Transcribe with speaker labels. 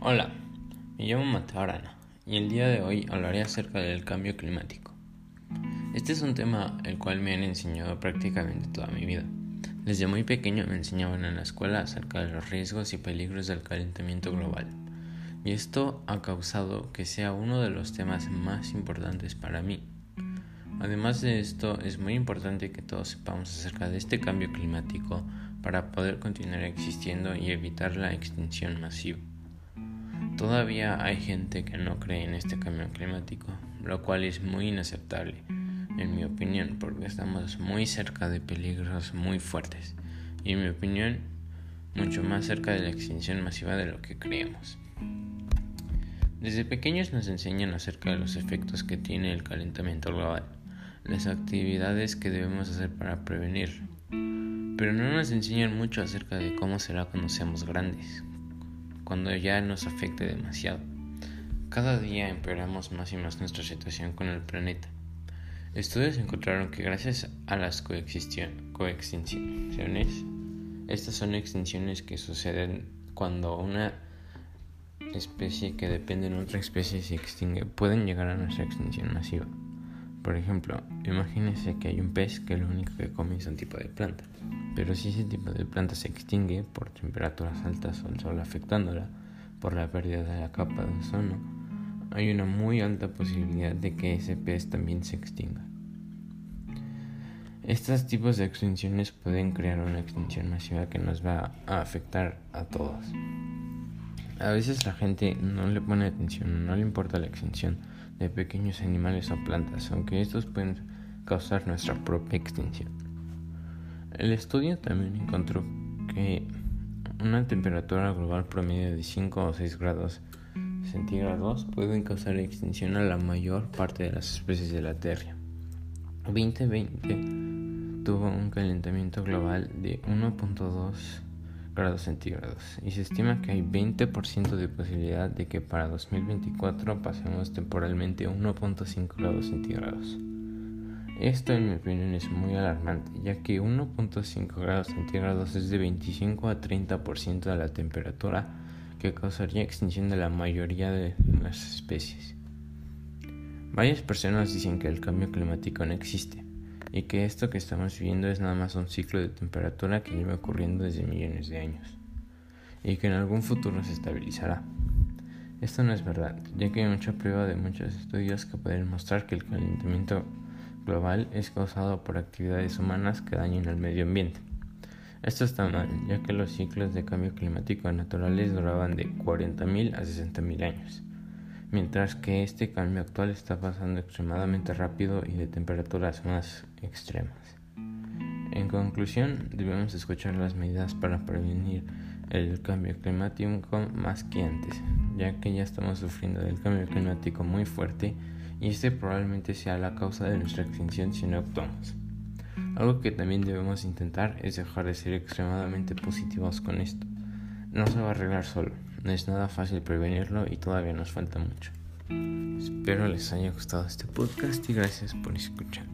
Speaker 1: Hola, me llamo Mateo Arana y el día de hoy hablaré acerca del cambio climático. Este es un tema el cual me han enseñado prácticamente toda mi vida. Desde muy pequeño me enseñaban en la escuela acerca de los riesgos y peligros del calentamiento global. Y esto ha causado que sea uno de los temas más importantes para mí. Además de esto, es muy importante que todos sepamos acerca de este cambio climático para poder continuar existiendo y evitar la extinción masiva. Todavía hay gente que no cree en este cambio climático, lo cual es muy inaceptable, en mi opinión, porque estamos muy cerca de peligros muy fuertes y, en mi opinión, mucho más cerca de la extinción masiva de lo que creemos. Desde pequeños nos enseñan acerca de los efectos que tiene el calentamiento global, las actividades que debemos hacer para prevenirlo, pero no nos enseñan mucho acerca de cómo será cuando seamos grandes, cuando ya nos afecte demasiado. Cada día empeoramos más y más nuestra situación con el planeta. Estudios encontraron que gracias a las coextinciones, estas son extinciones que suceden cuando una especie que depende de otra especie se extingue, pueden llegar a nuestra extinción masiva. Por ejemplo, imagínese que hay un pez que lo único que come es un tipo de planta. Pero si ese tipo de planta se extingue por temperaturas altas o el sol afectándola, por la pérdida de la capa de ozono, hay una muy alta posibilidad de que ese pez también se extinga. Estos tipos de extinciones pueden crear una extinción masiva que nos va a afectar a todos. A veces la gente no le pone atención, no le importa la extinción de pequeños animales o plantas, aunque estos pueden causar nuestra propia extinción. El estudio también encontró que una temperatura global promedio de 5 o 6 grados centígrados pueden causar extinción a la mayor parte de las especies de la Tierra. 2020 tuvo un calentamiento global de 1.2 grados centígrados y se estima que hay 20% de posibilidad de que para 2024 pasemos temporalmente 1.5 grados centígrados. Esto en mi opinión es muy alarmante, ya que 1.5 grados centígrados es de 25 a 30% de la temperatura que causaría extinción de la mayoría de las especies. Varias personas dicen que el cambio climático no existe y que esto que estamos viviendo es nada más un ciclo de temperatura que lleva ocurriendo desde millones de años y que en algún futuro se estabilizará. Esto no es verdad, ya que hay mucha prueba de muchos estudios que pueden mostrar que el calentamiento global es causado por actividades humanas que dañan al medio ambiente. Esto está mal, ya que los ciclos de cambio climático naturales duraban de 40.000 a 60.000 años, mientras que este cambio actual está pasando extremadamente rápido y de temperaturas más extremas. En conclusión, debemos escuchar las medidas para prevenir el cambio climático más que antes, ya que ya estamos sufriendo del cambio climático muy fuerte y este probablemente sea la causa de nuestra extinción si no actuamos. Algo que también debemos intentar es dejar de ser extremadamente positivos con esto. No se va a arreglar solo, no es nada fácil prevenirlo y todavía nos falta mucho. Espero les haya gustado este podcast y gracias por escuchar.